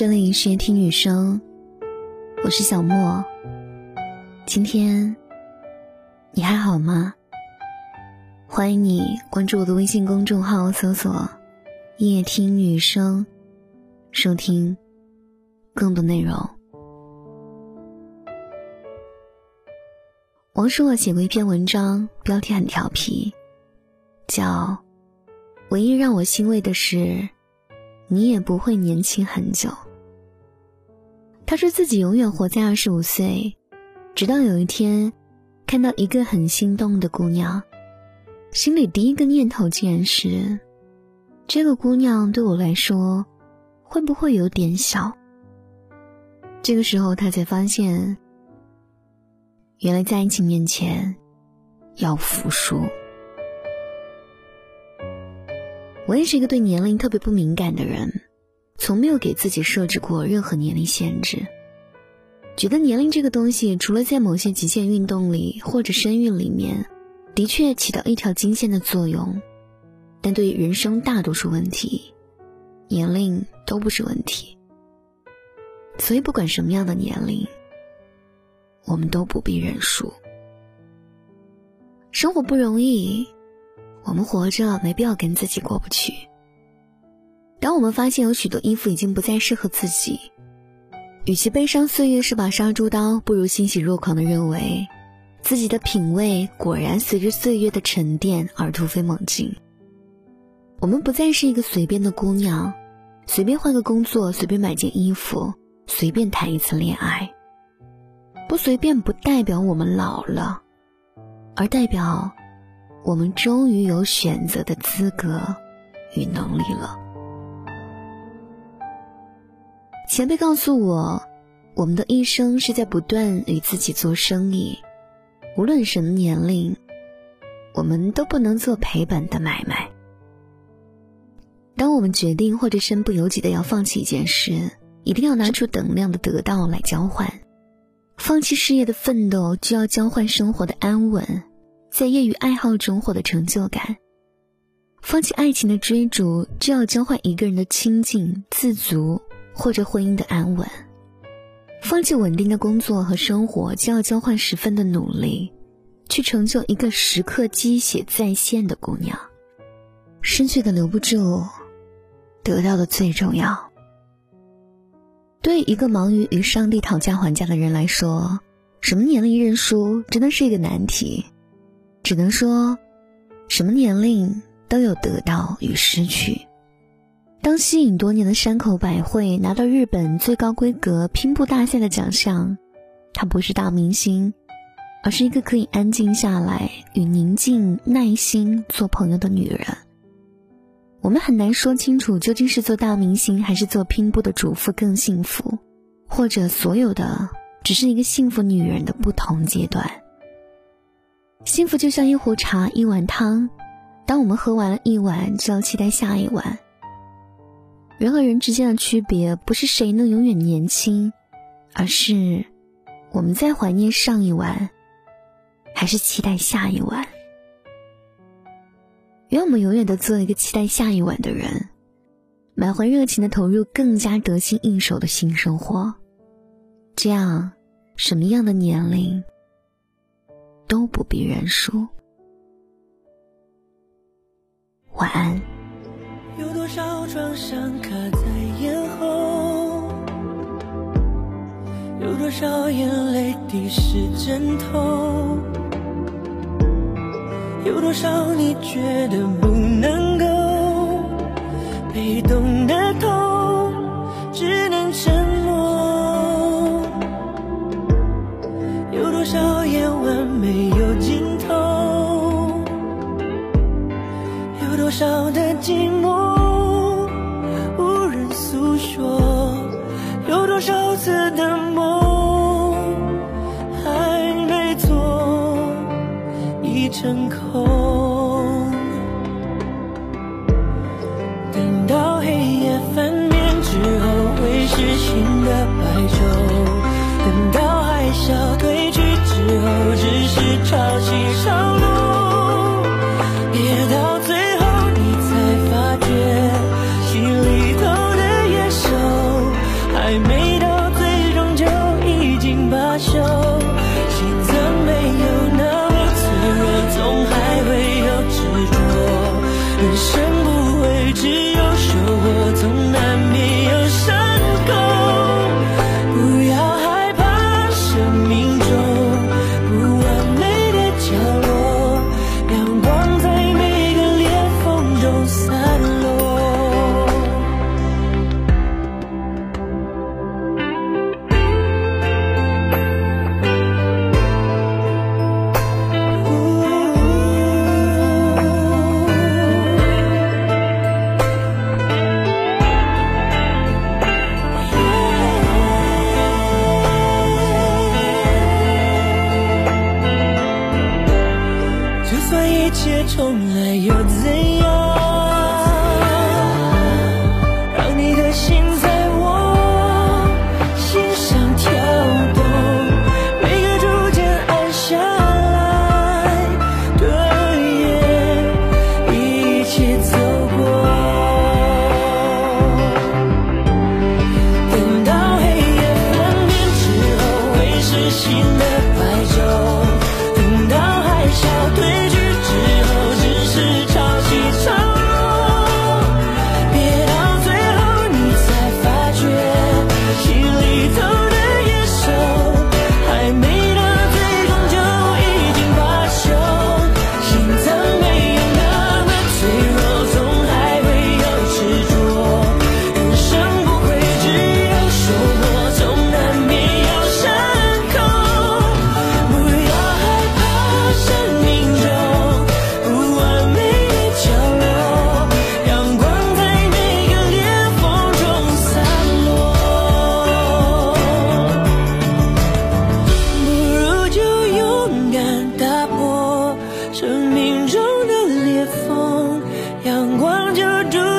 这里是听女生，我是小莫。今天你还好吗？欢迎你关注我的微信公众号，搜索“夜听女生”，收听更多内容。王朔写过一篇文章，标题很调皮，叫“唯一让我欣慰的是”。你也不会年轻很久。他说自己永远活在二十五岁，直到有一天，看到一个很心动的姑娘，心里第一个念头竟然是：这个姑娘对我来说，会不会有点小？这个时候他才发现，原来在爱情面前，要服输。我也是一个对年龄特别不敏感的人，从没有给自己设置过任何年龄限制。觉得年龄这个东西，除了在某些极限运动里或者生育里面，的确起到一条金线的作用，但对于人生大多数问题，年龄都不是问题。所以不管什么样的年龄，我们都不必认输。生活不容易。我们活着没必要跟自己过不去。当我们发现有许多衣服已经不再适合自己，与其悲伤岁月是把杀猪刀，不如欣喜若狂的认为，自己的品味果然随着岁月的沉淀而突飞猛进。我们不再是一个随便的姑娘，随便换个工作，随便买件衣服，随便谈一次恋爱。不随便不代表我们老了，而代表。我们终于有选择的资格与能力了。前辈告诉我，我们的一生是在不断与自己做生意，无论什么年龄，我们都不能做赔本的买卖。当我们决定或者身不由己的要放弃一件事，一定要拿出等量的得到来交换。放弃事业的奋斗，就要交换生活的安稳。在业余爱好中获得成就感，放弃爱情的追逐，就要交换一个人的清静、自足，或者婚姻的安稳；放弃稳定的工作和生活，就要交换十分的努力，去成就一个时刻鸡血在线的姑娘。失去的留不住，得到的最重要。对一个忙于与上帝讨价还价的人来说，什么年龄认输真的是一个难题。只能说，什么年龄都有得到与失去。当吸引多年的山口百惠拿到日本最高规格拼布大赛的奖项，她不是大明星，而是一个可以安静下来与宁静、耐心做朋友的女人。我们很难说清楚究竟是做大明星还是做拼布的主妇更幸福，或者所有的只是一个幸福女人的不同阶段。幸福就像一壶茶，一碗汤。当我们喝完了一碗，就要期待下一碗。人和人之间的区别，不是谁能永远年轻，而是我们在怀念上一晚，还是期待下一晚。愿我们永远都做一个期待下一晚的人，满怀热情的投入更加得心应手的新生活。这样，什么样的年龄？都不必认输。晚安。少创伤卡在咽喉？有多少眼泪滴湿枕头？有多少你觉得不能够被动的痛，只能沉默？有多少夜晚没有尽头？有多？少的寂成空。等到黑夜翻面之后，会是新的白昼；等到海啸退去之后，只是潮起潮一切重来。望着